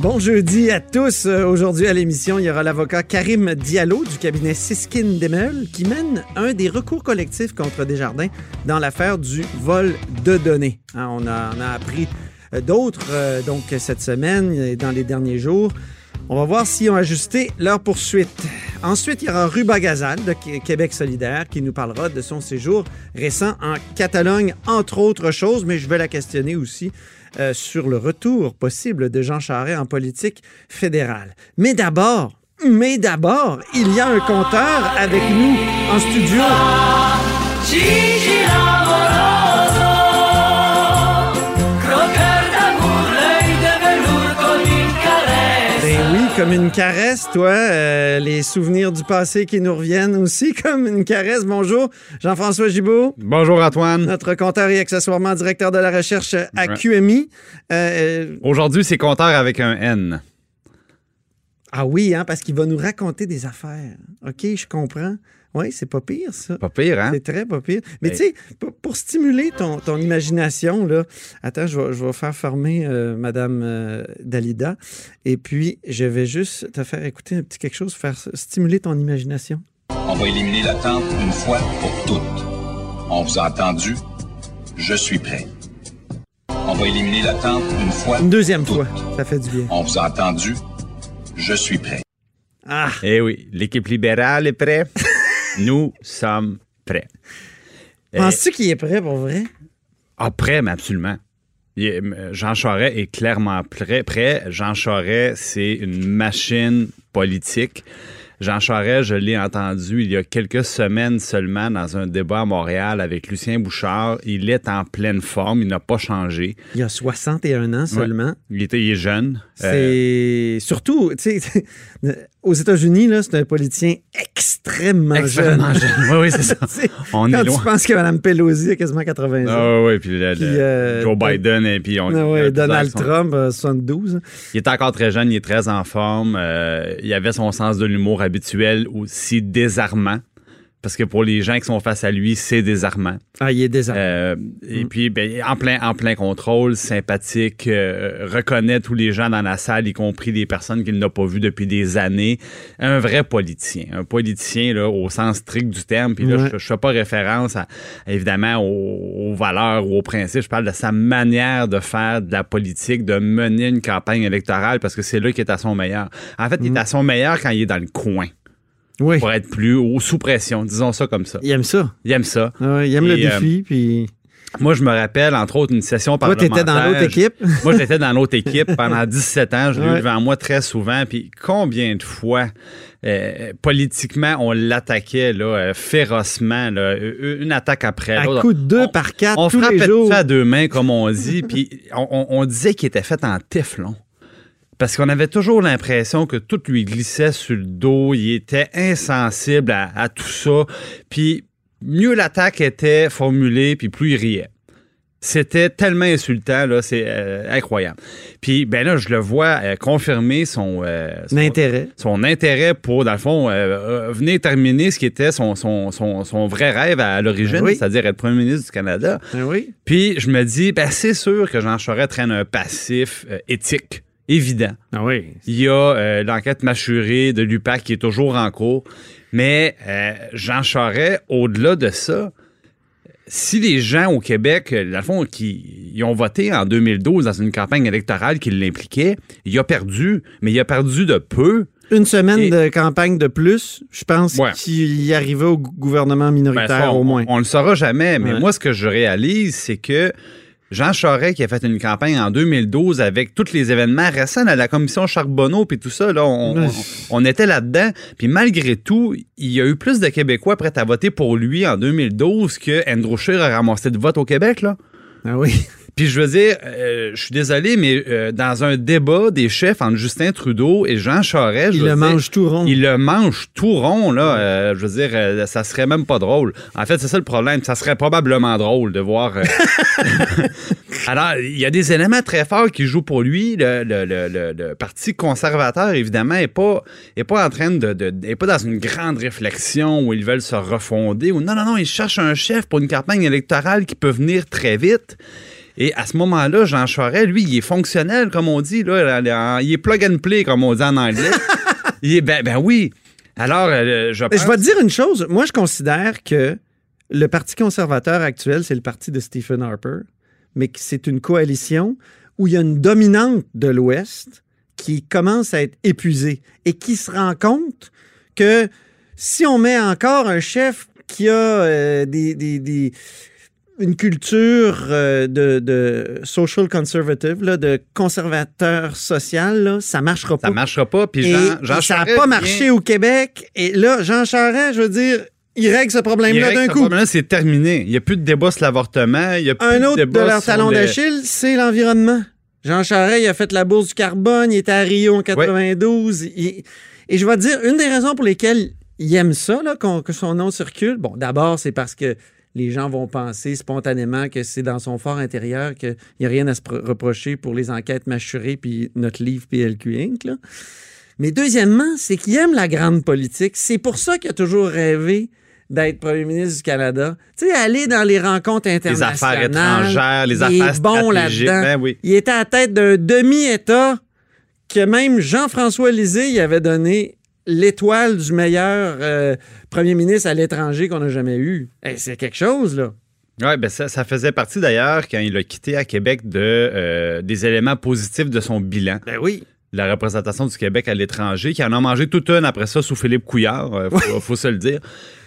Bon jeudi à tous. Euh, Aujourd'hui à l'émission, il y aura l'avocat Karim Diallo du cabinet Siskin Demel qui mène un des recours collectifs contre Desjardins dans l'affaire du vol de données. Hein, on, a, a appris euh, d'autres euh, donc cette semaine et dans les derniers jours. On va voir s'ils ont ajusté leur poursuite. Ensuite, il y aura Ruba Gazal de Qué- Québec solidaire qui nous parlera de son séjour récent en Catalogne, entre autres choses, mais je vais la questionner aussi euh, sur le retour possible de Jean Charest en politique fédérale. Mais d'abord, mais d'abord, il y a un compteur avec nous en studio. Comme une caresse, toi. euh, les souvenirs du passé qui nous reviennent aussi comme une caresse. Bonjour, Jean-François Gibault. Bonjour Antoine. Notre compteur et accessoirement directeur de la recherche à. QMI. Euh, euh, Aujourd'hui, c'est compteur avec un N. ah oui, hein, parce qu'il va nous raconter des affaires. OK, je comprends. Oui, c'est pas pire, ça. Pas pire, hein? C'est très pas pire. Mais tu sais, pour, pour stimuler ton, ton imagination, là, attends, je vais, je vais faire former euh, Madame euh, Dalida. Et puis, je vais juste te faire écouter un petit quelque chose, faire stimuler ton imagination. On va éliminer l'attente une fois pour toutes. On vous a entendu? Je suis prêt. On va éliminer l'attente une fois Une deuxième pour fois, toutes. ça fait du bien. On vous a entendu? Je suis prêt. Ah, Eh oui, l'équipe libérale est prête. Nous sommes prêts. Eh, penses-tu qu'il est prêt pour vrai? Ah, prêt, mais absolument. Est- euh, Jean Charest est clairement prêt. prêt. Jean Charest, c'est une machine politique. Jean Charest, je l'ai entendu il y a quelques semaines seulement dans un débat à Montréal avec Lucien Bouchard. Il est en pleine forme, il n'a pas changé. Il a 61 ans seulement. Il, était, il est jeune. Euh, C'est surtout, tu sais, aux États-Unis, c'est un politicien extrêmement, extrêmement jeune. jeune. Oui, oui, c'est ça. Tu On Quand est tu loin. penses que Mme Pelosi a quasiment 80 ans. Ah oui, puis, le- Puis, le- euh, Joe Biden et puis on. Ah Donald Trump, euh, 72. Il est encore très jeune, il est très en forme. euh, il avait son sens de l'humour habituel aussi désarmant. Parce que pour les gens qui sont face à lui, c'est désarmant. Ah, il est désarmé. Euh, Et puis, ben, en, plein, en plein contrôle, sympathique, euh, reconnaît tous les gens dans la salle, y compris des personnes qu'il n'a pas vues depuis des années. Un vrai politicien. Un politicien là, au sens strict du terme. Puis là, Ouais. je ne fais pas référence, à, évidemment, aux, aux valeurs ou aux principes. Je parle de sa manière de faire de la politique, de mener une campagne électorale, parce que c'est là qu'il est à son meilleur. En fait, il est à son meilleur quand il est dans le coin, oui. pour être plus ou sous pression, disons ça comme ça. Il aime ça. Il aime ça. Ah il aime le euh, défi. Puis Moi, je me rappelle, entre autres, une session toi, parlementaire. t'étais dans l'autre équipe. Moi, j'étais dans l'autre équipe pendant 17 ans. Je l'ai eu Ouais. devant moi très souvent. Puis combien de fois, euh, politiquement, on l'attaquait là, euh, férocement, là, une attaque après À l'autre. coup de deux On- par quatre On tous les frappait jours. ça à deux mains, comme on dit. puis on, on- on disait qu'il était fait en téflon. Parce qu'on avait toujours l'impression que tout lui glissait sur le dos. Il était insensible à, à tout ça. Puis mieux l'attaque était formulée, puis plus il riait. C'était tellement insultant, là, c'est euh, incroyable. Puis, ben là, je le vois euh, confirmer son, euh, son, L'intérêt. son intérêt pour, dans le fond, venir terminer ce qui était son, son, son, son vrai rêve à, l'origine, oui. c'est-à-dire être premier ministre du Canada. Oui. Puis, je me dis, ben, c'est sûr que Jean Charest traîne un passif éthique, évident. Ah oui. Il y a euh, l'enquête mâchurée de l'UPAC qui est toujours en cours. Mais euh, Jean Charest, au-delà de ça, si les gens au Québec, euh, dans le fond, qui ils ont voté en 2012 dans une campagne électorale qui l'impliquait, il a perdu, mais il a perdu de peu. Une semaine Et- de campagne de plus, je pense Ouais. qu'il y arrivait au gou- gouvernement Ben, minoritaire ça, on, au moins. On, le saura jamais, mais Ouais. moi, ce que je réalise, c'est que Jean Charest, qui a fait une campagne en 2012 avec tous les événements récents à la commission Charbonneau puis tout ça, là, on, Ouais. on- on était là-dedans. Puis malgré tout, il y a eu plus de Québécois prêts à voter pour lui en 2012 que Andrew Scheer a ramassé de vote au Québec. Là. Ah oui. Puis je veux dire, euh, je suis désolé, mais euh, dans un débat des chefs entre Justin Trudeau et Jean Charest, je Il le dire, mange tout rond. Il le mange tout rond, là. Euh, je veux dire, ça serait même pas drôle. En fait, c'est ça le problème. Ça serait probablement drôle de voir. Alors, il y a des éléments très forts qui jouent pour lui. Le, le- le- le- le Parti conservateur, évidemment, n'est pas, est pas en train de, de- est pas dans une grande réflexion où ils veulent se refonder. Ou non, non, non, ils cherchent un chef pour une campagne électorale qui peut venir très vite. Et à ce moment-là, Jean Charest, lui, il est fonctionnel, comme on dit. Là, il est plug and play, comme on dit en anglais. il est, ben, ben oui. Alors, euh, je pense... je vais te dire une chose. Moi, je considère que le Parti conservateur actuel, c'est le parti de Stephen Harper, mais que c'est une coalition où il y a une dominante de l'Ouest qui commence à être épuisée et qui se rend compte que si on met encore un chef qui a euh, des, des- des- une culture euh, de, de social conservative, là, de conservateur social, là, ça marchera pas. Ça marchera pas. Puis Jean, ça n'a pas vient- marché au Québec. Et là, Jean Charest, je veux dire, il règle ce problème-là d'un coup. problème-là, c'est terminé. Il n'y a plus de débat sur l'avortement. Il y a plus Un de autre de débat leur talon le- d'Achille, c'est l'environnement. Jean Charest, il a fait la bourse du carbone, il était à Rio en 92. il- Et je vais te dire, une des raisons pour lesquelles il aime ça, là, que son nom circule, bon, d'abord, c'est parce que les gens vont penser spontanément que c'est dans son fort intérieur qu'il n'y a rien à se pro- reprocher pour les enquêtes mâchurées puis notre livre PLQ Inc. là. Mais deuxièmement, c'est qu'il aime la grande politique. C'est pour ça qu'il a toujours rêvé d'être premier ministre du Canada. Tu sais, aller dans les rencontres Les internationales. affaires étrangères, les il affaires est bon stratégiques. là-dedans. Ben oui. Il était à la tête d'un demi-État que même Jean-François Lisée il avait donné l'étoile du meilleur euh, premier ministre à l'étranger qu'on n'a jamais eu. Hey, c'est quelque chose, là. Oui, ben ça, ça faisait partie d'ailleurs, quand il a quitté à Québec, de, euh, des éléments positifs de son bilan. Ben oui. La représentation du Québec à l'étranger, qui en a mangé toute une après ça sous Philippe Couillard, euh, faut, faut se le dire.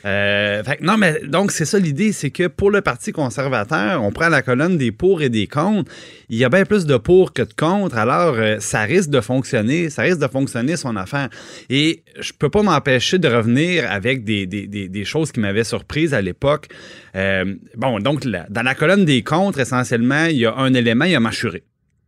Euh, fait non, mais donc c'est ça l'idée, c'est que pour le Parti conservateur, on prend la colonne des pour et des contre. Il y a bien plus de pour que de contre, alors euh, ça risque de fonctionner, ça risque de fonctionner son affaire. Et je peux pas m'empêcher de revenir avec des, des- des- choses qui m'avaient surprise à l'époque. Euh, bon, donc dans la colonne des contre, essentiellement, il y a un élément, il y a Machuré.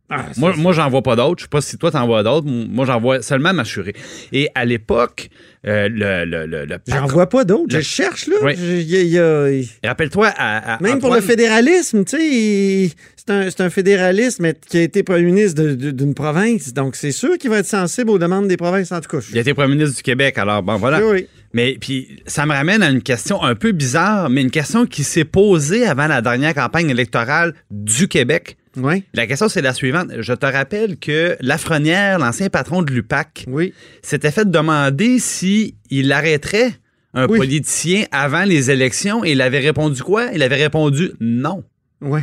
Ah, Moi, moi j'en vois pas d'autres. Je sais pas si toi, t'en vois d'autres. Moi, j'en vois seulement Machuré. Et à l'époque, euh, le, le, le, le J'en vois pas d'autres. Je cherche, là. Oui. A- Rappelle-toi, à, à Même pour le fédéralisme, tu sais, c'est un, un fédéralisme qui a été premier ministre d'une province. Donc, c'est sûr qu'il va être sensible aux demandes des provinces, en tout cas. Il a été premier ministre du Québec, alors bon, voilà. Oui, oui. Mais puis, ça me ramène à une question un peu bizarre, mais une question qui s'est posée avant la dernière campagne électorale du Québec. Oui, La question, c'est la suivante. Je te rappelle que Lafrenière, l'ancien patron de l'UPAC, oui. s'était fait demander si il arrêterait un Oui. politicien avant les élections et il avait répondu quoi? Il avait répondu non. Oui.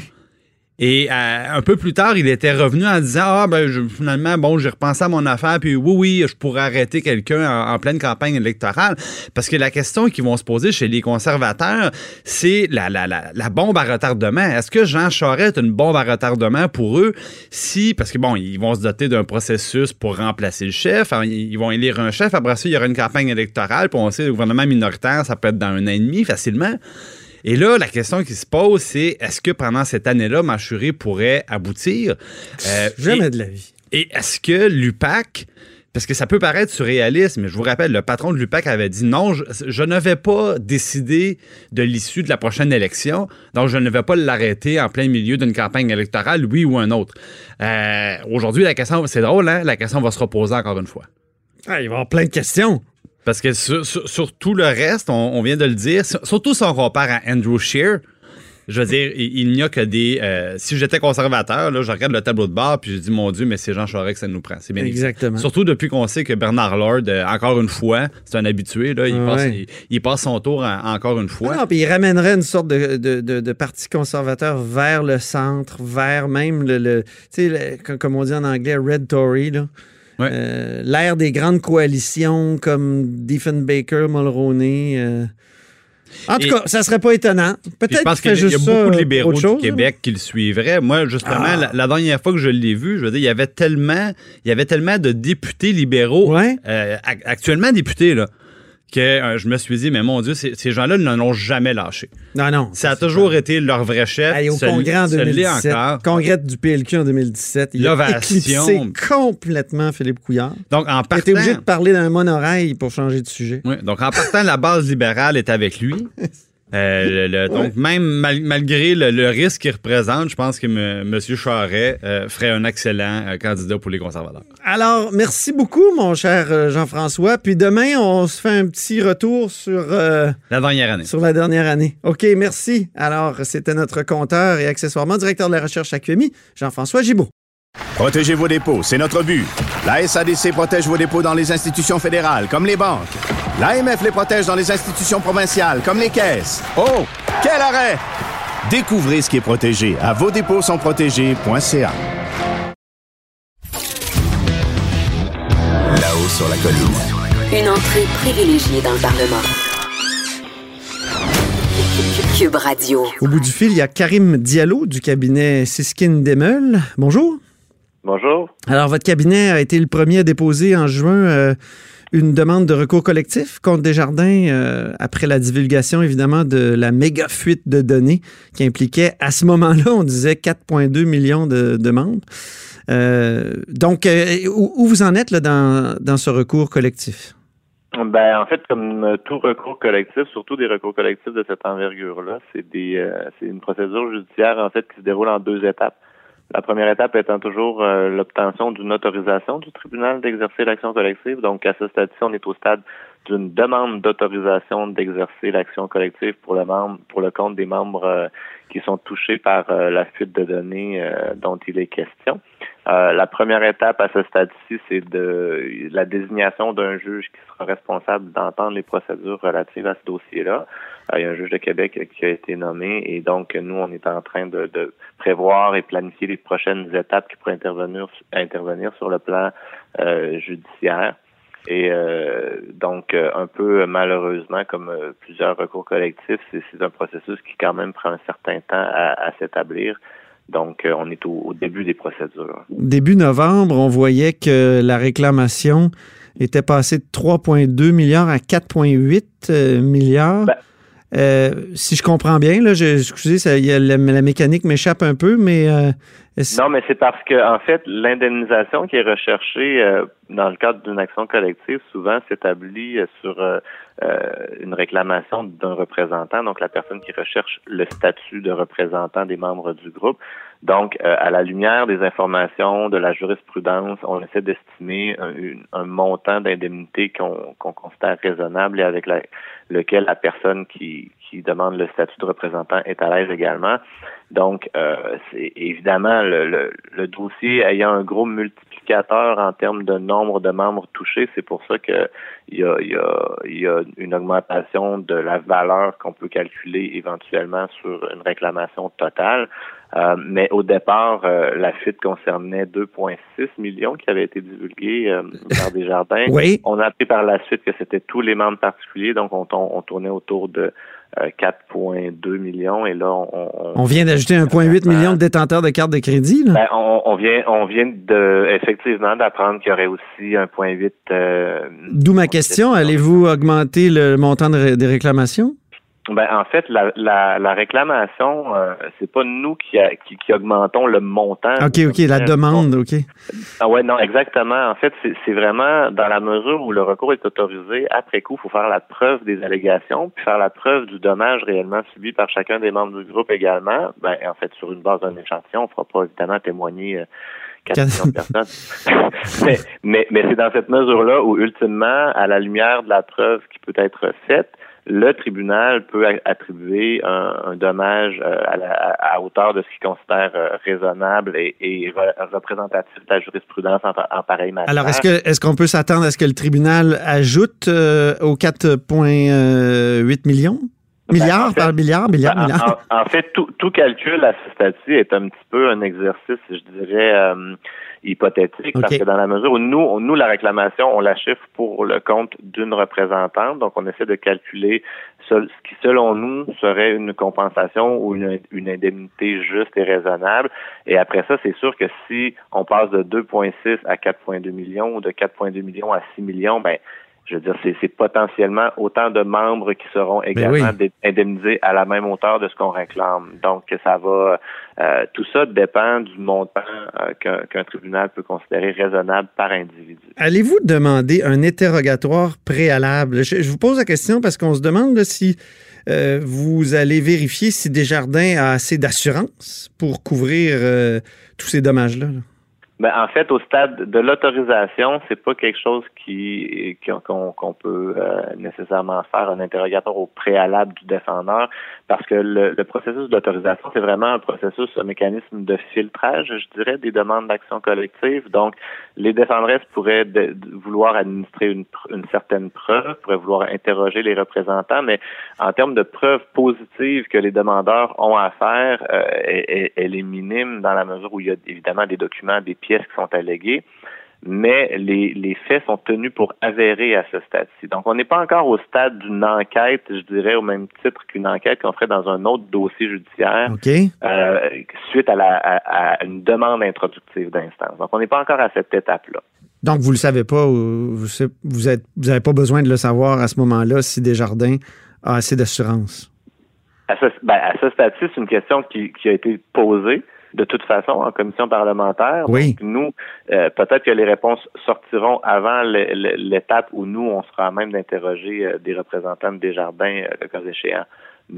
Et euh, un peu plus tard, il était revenu en disant Ah, ben, finalement, bon, j'ai repensé à mon affaire, puis oui, oui, je pourrais arrêter quelqu'un en, pleine campagne électorale. Parce que la question qu'ils vont se poser chez les conservateurs, c'est la, bombe à retardement. Est-ce que Jean Charest est une bombe à retardement pour eux? Si, parce que bon, ils vont se doter d'un processus pour remplacer le chef, hein, ils ils vont élire un chef, après ça, il y aura une campagne électorale, puis on sait, le gouvernement minoritaire, ça peut être dans un an et demi facilement. Et là, la question qui se pose, c'est est-ce que pendant cette année-là, Machuré pourrait aboutir? Euh, Jamais et- de la vie. et est-ce que l'UPAC, parce que ça peut paraître surréaliste, mais je vous rappelle, le patron de l'UPAC avait dit non, je, je ne vais pas décider de l'issue de la prochaine élection, donc je ne vais pas l'arrêter en plein milieu d'une campagne électorale, oui ou un autre. Euh, Aujourd'hui, la question, c'est drôle, hein? La question va se reposer encore une fois. Ah, il va y avoir plein de questions. Parce que sur, sur- sur tout le reste, on, on vient de le dire, sur- surtout si on compare à Andrew Scheer, je veux dire, il, n'y a que des. euh, si j'étais conservateur, là, je regarde le tableau de bord puis je dis, mon Dieu, mais c'est Jean Charest que ça nous prend. C'est bien. Exactement. Surtout depuis qu'on sait que Bernard Lord, euh, encore une fois, c'est un habitué, là, il, Ouais. passe, il, il passe son tour en- encore une fois. Ah non, puis il ramènerait une sorte de, de, de- de parti conservateur vers le centre, vers même le, le- tu sais, comme on dit en anglais, Red Tory, là. Ouais. Euh, L'ère des grandes coalitions comme Diefenbaker, Mulroney. euh. En tout Et- cas, ça serait pas étonnant. Peut-être qu'il y a beaucoup de libéraux du Québec qui le suivraient. Moi, justement, Ah. la, la dernière fois que je l'ai vu, je veux dire, il y avait tellement, il y avait tellement de députés libéraux, Ouais. euh, ac- actuellement députés, là, que euh, je me suis dit, mais mon Dieu, ces, gens-là ne l'ont jamais lâché. Non, non. Ça a toujours été leur vrai chef. Allez, au congrès en ce l'est 2017. encore. Congrès du PLQ en 2017. Il a éclipsé complètement Philippe Couillard. Donc, en Il partant, était obligé de parler d'un monorail pour changer de sujet. Oui, donc en partant, la base libérale est avec lui. Euh, le- le- donc, même mal- malgré le, le risque qu'il représente, je pense que M. Charret euh, ferait un excellent euh, candidat pour les conservateurs. Alors, merci beaucoup, mon cher Jean-François. Puis demain, on se fait un petit retour sur, La dernière année. sur la dernière année. OK, merci. Alors, c'était notre compteur et accessoirement directeur de la recherche à QMI, Jean-François Gibault. Protégez vos dépôts, c'est notre but. La SADC protège vos dépôts dans les institutions fédérales, comme les banques. L'AMF les protège dans les institutions provinciales, comme les caisses. Oh, quel arrêt! Découvrez ce qui est protégé à vos dépôts sont protégés.ca. Là-haut sur la colline. Une entrée privilégiée dans le Parlement. Cube Radio. Au bout du fil, il y a Karim Diallo du cabinet Siskin Demel. Bonjour. Bonjour. Alors, votre cabinet a été le premier à déposer en juin euh, une demande de recours collectif contre Desjardins euh, après la divulgation, évidemment, de la méga fuite de données qui impliquait, à ce moment-là, on disait 4,2 millions de, de membres. Euh, donc, euh, où, où vous en êtes là, dans, dans ce recours collectif? Ben, en fait, comme euh, tout recours collectif, surtout des recours collectifs de cette envergure-là, c'est des, euh, c'est une procédure judiciaire en fait qui se déroule en deux étapes. La première étape étant toujours euh, l'obtention d'une autorisation du tribunal d'exercer l'action collective. Donc, à ce stade-ci, on est au stade d'une demande d'autorisation d'exercer l'action collective pour le membre, pour le compte des membres euh, qui sont touchés par euh, la fuite de données dont il est question. Euh, la première étape à ce stade-ci, c'est de la désignation d'un juge qui sera responsable d'entendre les procédures relatives à ce dossier-là. Euh, il y a un juge de Québec qui a été nommé et donc nous, on est en train de, prévoir et planifier les prochaines étapes qui pourraient intervenir, sur le plan euh, judiciaire. Et euh, donc, euh, un peu malheureusement, comme plusieurs recours collectifs, c'est un processus qui quand même prend un certain temps à s'établir. Donc, euh, on est au, au début des procédures. Début novembre, on voyait que la réclamation était passée de 3,2 milliards à 4,8 euh, milliards. Ben- Euh, si je comprends bien, là, je, excusez, ça, y a la, mécanique m'échappe un peu, mais euh, Non, mais c'est parce que en fait, l'indemnisation qui est recherchée euh, dans le cadre d'une action collective souvent s'établit euh, sur euh, une réclamation d'un représentant, donc la personne qui recherche le statut de représentant des membres du groupe. Donc, euh, à la lumière des informations de la jurisprudence, on essaie d'estimer un, un montant d'indemnité qu'on qu'on considère raisonnable et avec la- lequel la personne qui, qui demande le statut de représentant est à l'aise également. Donc, euh, c'est évidemment le, le, le dossier ayant un gros multiplicateur en termes de nombre de membres touchés, c'est pour ça que il y a, y, a, y a une augmentation de la valeur qu'on peut calculer éventuellement sur une réclamation totale. Euh, mais au départ, euh, la fuite concernait 2,6 millions qui avaient été divulgués euh, par Desjardins. Oui. On a appris par la suite que c'était tous les membres particuliers, donc on, on tournait autour de euh, 4,2 millions et là on, on, on vient d'ajouter 1,8 million de détenteurs de cartes de crédit. Là? ben, on, on vient on vient de effectivement d'apprendre qu'il y aurait aussi 1,8 euh, D'où ma question, allez-vous augmenter le montant de des réclamations? Ben, en fait, la, la, la réclamation, euh, c'est pas nous qui, a- qui, qui augmentons le montant. OK, OK, la demande, OK. Ah ouais, non, exactement. En fait, c'est vraiment dans la mesure où le recours est autorisé, après coup, il faut faire la preuve des allégations, puis faire la preuve du dommage réellement subi par chacun des membres du groupe également. Ben, en fait, sur une base d'un échantillon, on fera pas évidemment témoigner euh, 4 millions de personnes. mais mais, mais c'est dans cette mesure-là où, ultimement, à la lumière de la preuve qui peut être faite, le tribunal peut attribuer un, dommage euh, à, la, à- hauteur de ce qu'il considère euh, raisonnable et, et re- représentatif de la jurisprudence en, en pareille matière. Alors, est-ce que est-ce qu'on peut s'attendre à ce que le tribunal ajoute euh, aux 4,8 millions? Milliards Ben, en fait- par milliard, milliard, Ben, en- milliard. En, en fait, tout, tout calcul à ce stade-ci est un petit peu un exercice, je dirais, euh, hypothétique, parce que dans la mesure où nous, nous, la réclamation, on la chiffre pour le compte d'une représentante, donc on essaie de calculer ce ce qui, selon nous, serait une compensation ou une, une indemnité juste et raisonnable. Et après ça, c'est sûr que si on passe de 2,6 à 4,2 millions ou de 4,2 millions à 6 millions, ben je veux dire, c'est potentiellement autant de membres qui seront Ben également indemnisés à la même hauteur de ce qu'on réclame. Donc, ça va. Euh, tout ça dépend du montant euh, qu'un tribunal peut considérer raisonnable par individu. Allez-vous demander un interrogatoire préalable? Je, vous pose la question parce qu'on se demande si euh, vous allez vérifier si Desjardins a assez d'assurance pour couvrir tous ces dommages-là. là ben, en fait, au stade de l'autorisation, c'est pas quelque chose qui qu'on peut euh, nécessairement faire un interrogatoire au préalable du défendeur, parce que le, processus d'autorisation, c'est vraiment un processus, un mécanisme de filtrage, je dirais, des demandes d'action collective. Donc, les défendresses pourraient vouloir administrer une, une certaine preuve, pourraient vouloir interroger les représentants, mais en termes de preuves positives que les demandeurs ont à faire, euh, elle, elle, est minime dans la mesure où il y a évidemment des documents, des pièces qui sont alléguées, mais les, les faits sont tenus pour avérés à ce stade-ci. Donc, on n'est pas encore au stade d'une enquête, je dirais, au même titre qu'une enquête qu'on ferait dans un autre dossier judiciaire euh, suite à, la, à, une demande introductive d'instance. Donc, on n'est pas encore à cette étape-là. Donc, vous ne le savez pas, vous n'avez vous pas besoin de le savoir à ce moment-là si Desjardins a assez d'assurance? À ce, ben, ce stade-ci, c'est une question qui, qui a été posée de toute façon en commission parlementaire. Oui. nous, euh, peut-être que les réponses sortiront avant l'étape où nous, on sera à même d'interroger euh, des représentants de Desjardins, euh, le cas échéant.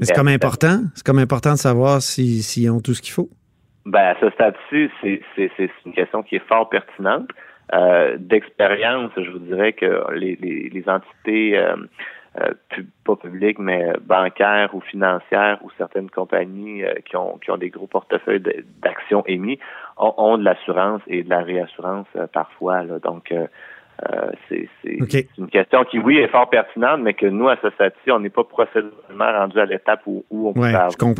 C'est comme important. C'est comme important de savoir s'ils si, ont tout ce qu'il faut. Ben, à ce stade-ci, c'est une question qui est fort pertinente. D'expérience, je vous dirais que les, les, les entités euh, pas publiques, mais bancaires ou financières ou certaines compagnies euh, qui, ont, qui ont des gros portefeuilles d'actions émis ont, de l'assurance et de la réassurance euh, parfois. Là. Donc, c'est une question qui, oui, est fort pertinente, mais que nous, à ce stade-ci, on n'est pas procéduralement rendu à l'étape où, on peut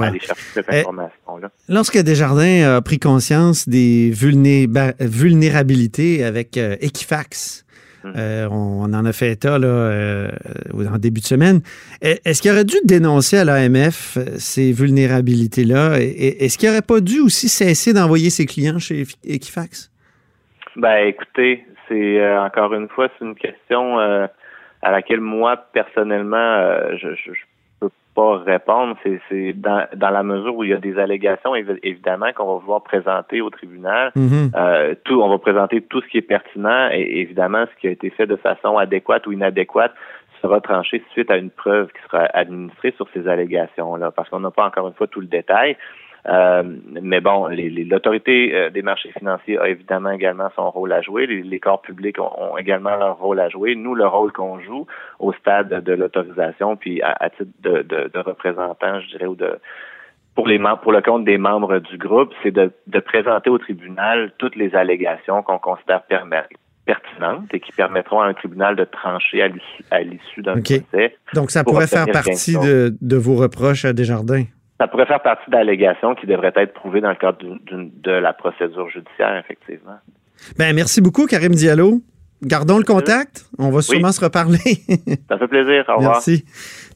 aller chercher cette eh, information-là. Lorsque Desjardins a pris conscience des vulnérabilités avec Equifax, euh, on, en a fait état là, euh, en début de semaine. Est-ce qu'il aurait dû dénoncer à l'AMF euh, ces vulnérabilités-là? Est-ce qu'il n'aurait pas dû aussi cesser d'envoyer ses clients chez Equifax? Ben, écoutez, c'est encore une fois, c'est une question à laquelle moi, personnellement, je, je, pas répondre. C'est dans, dans la mesure où il y a des allégations, évidemment, qu'on va vouloir présenter au tribunal. Mm-hmm. euh, tout, on va présenter tout ce qui est pertinent et évidemment ce qui a été fait de façon adéquate ou inadéquate sera tranché suite à une preuve qui sera administrée sur ces allégations-là, parce qu'on n'a pas encore une fois tout le détail. Euh, mais bon, l'autorité euh, des marchés financiers a évidemment également son rôle à jouer. Les, corps publics ont, également leur rôle à jouer. Nous, le rôle qu'on joue au stade de l'autorisation, puis à, titre de, de, de, représentant, je dirais, ou de pour les pour le compte des membres du groupe, c'est de, de présenter au tribunal toutes les allégations qu'on considère pertinentes et qui permettront à un tribunal de trancher à l'issue d'un procès. Donc, ça pourrait faire partie de, de, vos reproches à Desjardins? Ça pourrait faire partie d'allégations qui devraient être prouvées dans le cadre de la procédure judiciaire, effectivement. Ben, merci beaucoup, Karim Diallo. Gardons le contact. On va sûrement se reparler. Ça fait plaisir. Au revoir. Merci.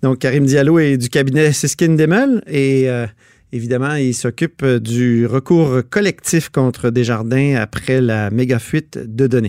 Donc, Karim Diallo est du cabinet Siskin Demel et euh, évidemment, il s'occupe du recours collectif contre Desjardins après la méga fuite de données.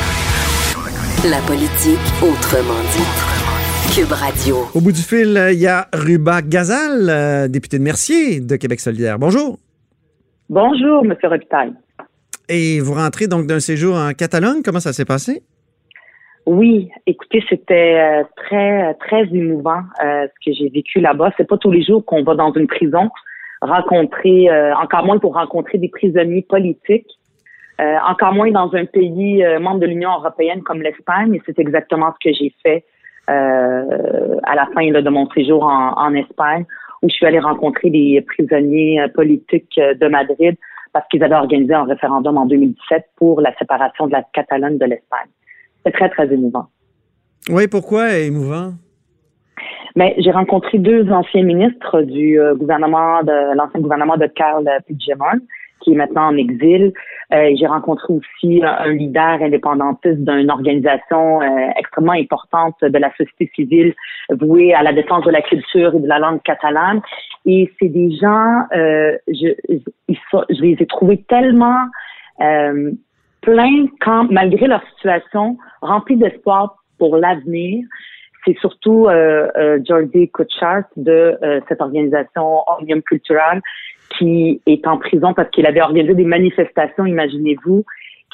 La politique autrement dit. Cube Radio. Au bout du fil, il y a Ruba Gazal, euh, député de Mercier de Québec solidaire. Bonjour. Bonjour, M. Robitaille. Et vous rentrez donc d'un séjour en Catalogne. Comment ça s'est passé? Oui, écoutez, c'était euh, très, très émouvant euh, ce que j'ai vécu là-bas. C'est pas tous les jours qu'on va dans une prison rencontrer, encore moins pour rencontrer des prisonniers politiques. Euh, encore moins dans un pays euh, membre de l'Union européenne comme l'Espagne. Et c'est exactement ce que j'ai fait euh, à la fin de mon séjour en, Espagne, où je suis allée rencontrer des prisonniers politiques de Madrid parce qu'ils avaient organisé un référendum en 2017 pour la séparation de la Catalogne de l'Espagne. C'est très, très émouvant. Oui, pourquoi émouvant? Mais j'ai rencontré deux anciens ministres du gouvernement de l'ancien gouvernement de Carl Puigdemont, qui est maintenant en exil. Euh, j'ai rencontré aussi un leader indépendantiste d'une organisation euh, extrêmement importante de la société civile vouée à la défense de la culture et de la langue catalane. Et c'est des gens, euh, je, je, les ai trouvés tellement euh, pleins quand, malgré leur situation, remplis d'espoir pour l'avenir. C'est surtout euh, euh, Jordi Kutchart de euh, cette organisation Omnium Cultural qui est en prison parce qu'il avait organisé des manifestations, imaginez-vous,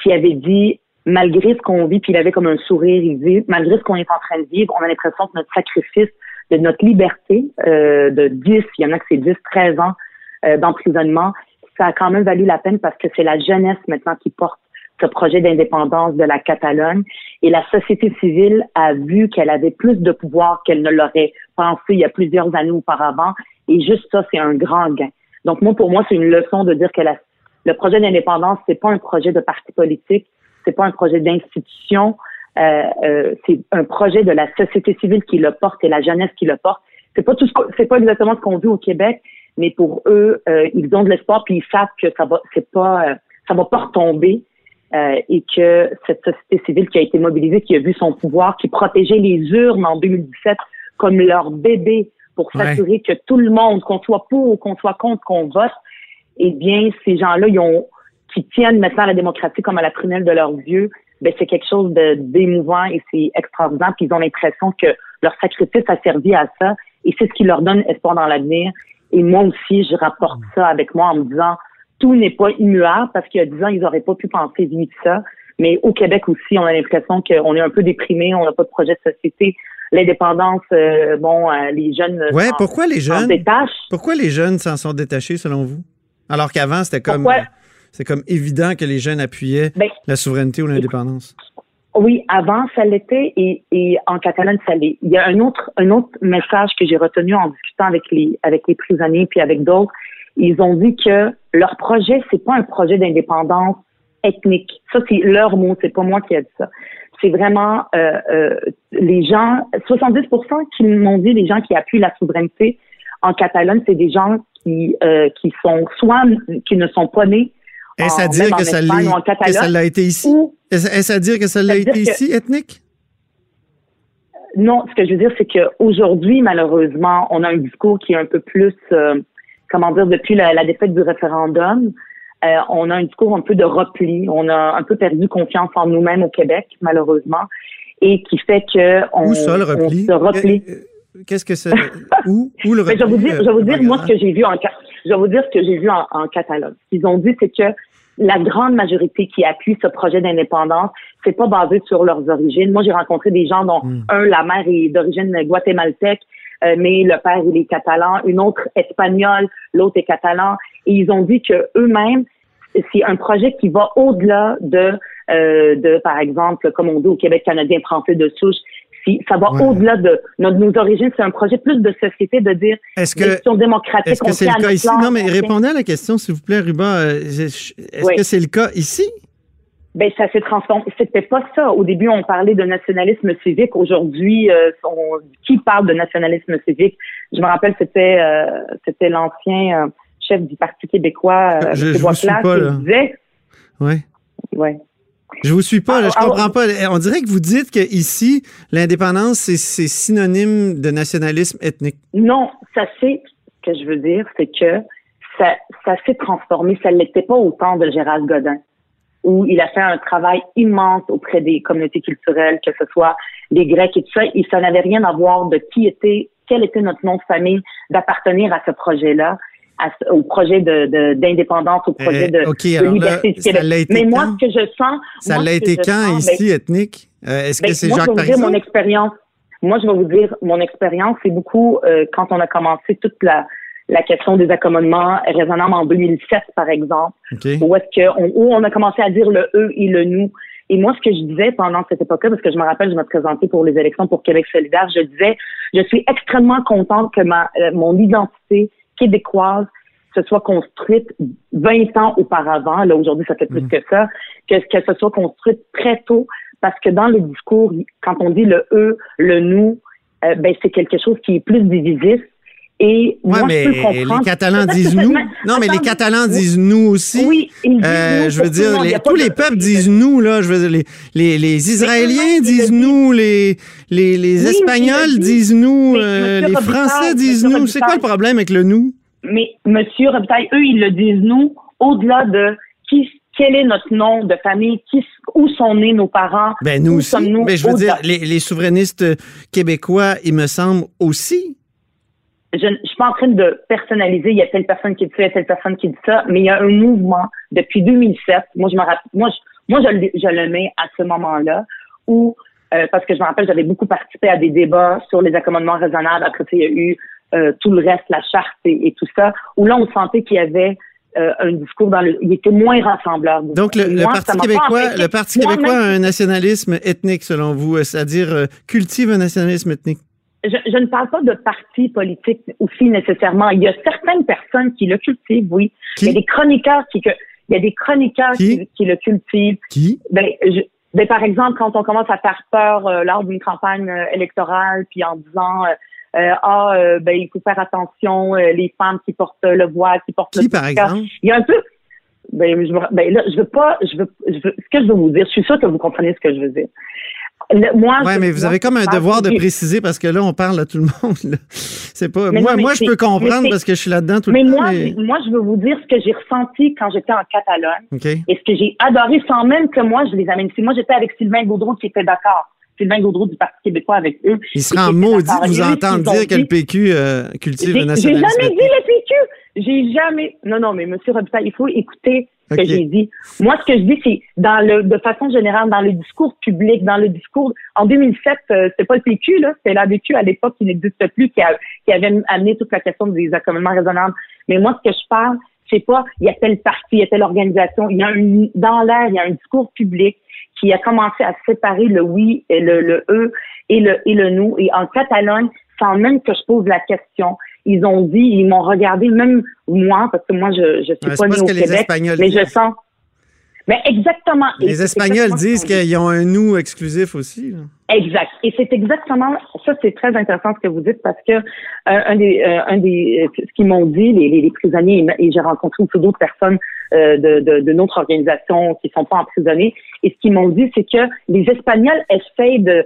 qui avait dit malgré ce qu'on vit, puis il avait comme un sourire, il dit malgré ce qu'on est en train de vivre, on a l'impression que notre sacrifice de notre liberté euh, de 10, il y en a que c'est 10, 13 ans euh, d'emprisonnement, ça a quand même valu la peine parce que c'est la jeunesse maintenant qui porte ce projet d'indépendance de la Catalogne et la société civile a vu qu'elle avait plus de pouvoir qu'elle ne l'aurait pensé il y a plusieurs années auparavant et juste ça, c'est un grand gain. Donc moi, pour moi, c'est une leçon de dire que le projet d'indépendance, c'est pas un projet de parti politique, c'est pas un projet d'institution, euh, euh, c'est un projet de la société civile qui le porte et la jeunesse qui le porte. C'est pas tout, c'est pas exactement ce qu'on vit au Québec, mais pour eux, euh, ils ont de l'espoir puis ils savent que ça va, c'est pas, ça va pas retomber. Et que cette société civile qui a été mobilisée, qui a vu son pouvoir, qui protégeait les urnes en 2017 comme leur bébé pour s'assurer que tout le monde, qu'on soit pour ou qu'on soit contre, qu'on vote, eh bien, ces gens-là, ils ont, qui tiennent maintenant à la démocratie comme à la prunelle de leurs yeux, ben c'est quelque chose de d'émouvant et c'est extraordinaire. Puis ils ont l'impression que leur sacrifice a servi à ça et c'est ce qui leur donne espoir dans l'avenir. Et moi aussi, je rapporte ça avec moi en me disant tout n'est pas immuable parce qu'il y a dix ans, ils n'auraient pas pu penser vivre ça. Mais au Québec aussi, on a l'impression qu'on est un peu déprimé, on n'a pas de projet de société. L'indépendance, euh, bon, euh, les jeunes. Ouais, pourquoi les jeunes? Pourquoi les jeunes s'en sont détachés selon vous? Alors qu'avant, c'était comme. C'est comme évident que les jeunes appuyaient ben, la souveraineté ou l'indépendance. Oui, avant, ça l'était et, et, en Catalogne, ça l'est. Il y a un autre, un autre message que j'ai retenu en discutant avec les, avec les prisonniers puis avec d'autres. Ils ont dit que leur projet, c'est pas un projet d'indépendance ethnique. Ça, c'est leur mot, c'est pas moi qui ai dit ça. C'est vraiment euh, euh, les gens, 70% qui m'ont dit, les gens qui appuient la souveraineté en Catalogne, c'est des gens qui, euh, qui sont soit qui ne sont pas nés est-ce à dire que ça l'a été ici? Est-ce à dire que ça l'a été ici, ethnique? Non, ce que je veux dire, c'est qu'aujourd'hui, malheureusement, on a un discours qui est un peu plus, euh, comment dire, depuis la, défaite du référendum, euh, on a un discours un peu de repli. On a un peu perdu confiance en nous-mêmes au Québec, malheureusement, et qui fait que on, Où ça, le repli? se replie. Qu'est-ce que c'est? où, où le repli? je vais vous dire, je vais vous dire moi, ce que j'ai vu en, je vais vous dire ce que j'ai vu en, en catalogue. Ce qu'ils ont dit, c'est que la grande majorité qui appuie ce projet d'indépendance, c'est pas basé sur leurs origines. Moi, j'ai rencontré des gens dont hmm. un, la mère est d'origine guatémaltèque, euh, mais le père il est catalan, une autre espagnole, l'autre est catalan, et ils ont dit que eux-mêmes, c'est un projet qui va au-delà de, euh, de, par exemple, comme on dit au Québec canadien français de souche, ça va au-delà de nos, origines. C'est un projet plus de société de dire est-ce que démocratique. Est-ce que c'est le cas ici? Non, mais répondez à la question, s'il vous plaît, Ruba. Euh, est-ce que c'est le cas ici? Ben ça s'est transformé. C'était pas ça. Au début, on parlait de nationalisme civique. Aujourd'hui, euh, qui parle de nationalisme civique? Je me rappelle, c'était euh, c'était l'ancien chef du Parti québécois, je, je vous suis pas, qui disait. Oui. Ouais. Je vous suis pas, je ah, comprends pas. On dirait que vous dites que ici, l'indépendance, c'est synonyme de nationalisme ethnique. Non, ça c'est ce que je veux dire, c'est que ça, ça s'est transformé. Ça ne l'était pas au temps de Gérald Godin, où il a fait un travail immense auprès des communautés culturelles, que ce soit les Grecs et tout ça, et ça n'avait rien à voir de qui était, quel était notre nom de famille, d'appartenir à ce projet-là au projet de d'indépendance, au projet de, euh, liberté du Québec. Mais moi, ce que je sens... Ça l'a été quand ici, ethnique? Euh, est-ce que ben, c'est Jacques Moi, je vais vous dire mon expérience. Moi, je vais vous dire, mon expérience, c'est beaucoup euh, quand on a commencé toute la, la question des accommodements raisonnables en 2007, par exemple, où est-ce que on, où on a commencé à dire le eux et le nous. Et moi, ce que je disais pendant cette époque-là, parce que je me rappelle, je me présentais pour les élections pour Québec solidaire, je disais, je suis extrêmement contente que ma, mon identité québécoise se soit construite 20 ans auparavant, là aujourd'hui ça fait plus Mhm. que ça, que qu'elle se soit construite très tôt, parce que dans le discours, quand on dit le eux, le nous, euh, ben c'est quelque chose qui est plus divisif. Et Ouais, moi, mais je peux comprendre. les Catalans disent nous. Non, mais les. Catalans disent nous aussi. Oui, ils disent Euh, nous je veux dire, les- tous les peuples disent nous, là. Je veux dire, les, les, les Israéliens disent nous, les, les, les Oui, Espagnols disent. nous, euh, les Français disent nous. C'est quoi le problème avec le nous? Mais Monsieur Robitaille, eux, ils le disent nous, au-delà de qui, quel est notre nom de famille, qui, où sont nés nos parents, Ben, nous où aussi. sommes-nous Mais je veux dire, les, les souverainistes québécois, il me semble aussi. Je ne suis pas en train de personnaliser, il y a telle personne qui dit ça, il y a telle personne qui dit ça, mais il y a un mouvement depuis 2007. Moi, je me rappelle, moi, je, moi, je, le- je le mets à ce moment-là où, euh, parce que je me rappelle, j'avais beaucoup participé à des débats sur les accommodements raisonnables. Après ça, il y a eu euh, tout le reste, la charte et, et tout ça, où là, on sentait qu'il y avait euh, un discours dans le, il était moins rassembleur. Donc, le, Moi, Parti québécois, le Parti québécois a un nationalisme ethnique, selon vous, c'est-à-dire cultive un nationalisme ethnique. Je, je ne parle pas de parti politique aussi nécessairement. Il y a certaines personnes qui le cultivent, oui. Qui? Il y a des chroniqueurs qui, que, il y a des chroniqueurs Qui? qui, qui le cultivent. Qui? Ben, je, ben, par exemple, quand on commence à faire peur euh, lors d'une campagne euh, électorale, puis en disant euh, ah ben il faut faire attention les femmes qui portent le voile, qui portent Qui, le par exemple? Il y a un peu ben, je, ben là, je veux pas, je veux, je veux, ce que je veux vous dire, je suis sûre que vous comprenez ce que je veux dire. Le- moi, Ouais, mais vous avez comme un devoir de préciser parce que là, on parle à tout le monde. C'est pas. Mais moi, non, moi, je peux comprendre parce que je suis là-dedans tout Mais le temps. moi, mais- moi, je veux vous dire ce que j'ai ressenti quand j'étais en Catalogne et ce que j'ai adoré sans même que moi, je les amène ici. Moi, j'étais avec Sylvain Gaudreau qui était d'accord. Sylvain Gaudreau du Parti québécois avec eux. Il Et serait en maudit de vous entendre dire que le PQ euh, cultive J'ai le j'ai nationalisme. jamais dit le PQ. J'ai jamais. Non, non, mais Monsieur Robitaille, il faut écouter ce que j'ai dit. Moi, ce que je dis, c'est dans le, de façon générale, dans le discours public, dans le discours. En 2007, euh, c'était pas le PQ, là, c'était l'ADQ à l'époque qui n'existe plus, qui, a- qui avait amené toute la question des accommodements raisonnables. Mais moi, ce que je parle, c'est pas il y a tel parti, il y a telle organisation. Il y a un, dans l'air, il y a un discours public qui a commencé à séparer le oui et le, le eux et le et le nous. Et en Catalogne, sans même que je pose la question, ils ont dit, ils m'ont regardé, même moi, parce que moi, je, je suis pas née au Québec, mais je sens. Mais exactement. Les Espagnols disent qu'ils ont un nous exclusif aussi. là. Exact. Et c'est exactement ça. C'est très intéressant ce que vous dites parce que euh, un des, euh, un des, euh, ce qu'ils m'ont dit les, les, les prisonniers et, j'ai rencontré aussi d'autres personnes euh, de, de, de notre organisation qui sont pas emprisonnés. Et ce qu'ils m'ont dit, c'est que les Espagnols essayent de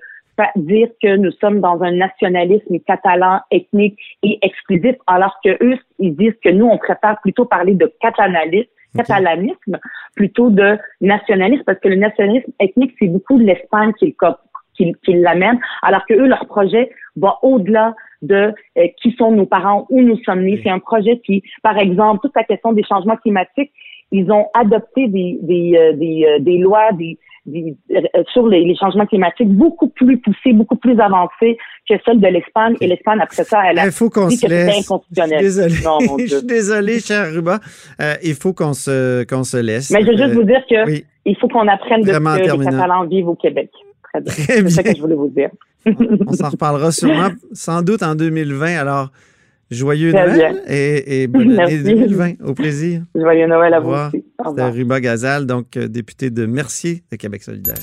dire que nous sommes dans un nationalisme catalan ethnique et exclusif, alors que eux, ils disent que nous, on préfère plutôt parler de catalanisme catalanisme plutôt de nationalisme parce que le nationalisme ethnique c'est beaucoup de l'Espagne qui le cop- qui, qui l'amène alors que eux leur projet va au-delà de euh, qui sont nos parents où nous sommes nés. C'est un projet qui par exemple toute la question des changements climatiques ils ont adopté des des euh, des, euh, des lois des, des- euh, sur les, les changements climatiques beaucoup plus poussées beaucoup plus avancées que celles de l'Espagne et l'Espagne après ça elle a Il faut qu'on dit se que laisse. Je suis inconstitutionnel je suis désolé, cher Ruba. Euh, il faut qu'on se, qu'on se laisse. Mais je veux juste Euh, vous dire que oui. il faut qu'on apprenne de ce que les terminant. Catalans vivent au Québec. Très bien. C'est ça que je voulais vous dire. On s'en reparlera sûrement, sans doute en 2020. Alors, joyeux Très Noël bien. et, et bonne année Merci. 2020. Au plaisir. Joyeux Noël à Au vous aussi. C'était. Ruba Gazal, donc euh, député de Mercier de Québec solidaire.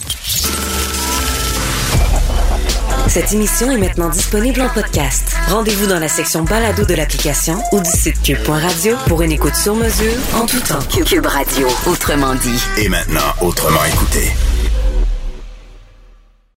Cette émission est maintenant disponible en podcast. Rendez-vous dans la section balado de l'application ou du site cube.radio pour une écoute sur mesure en tout temps. Cube Radio, autrement dit. Et maintenant, autrement écouté.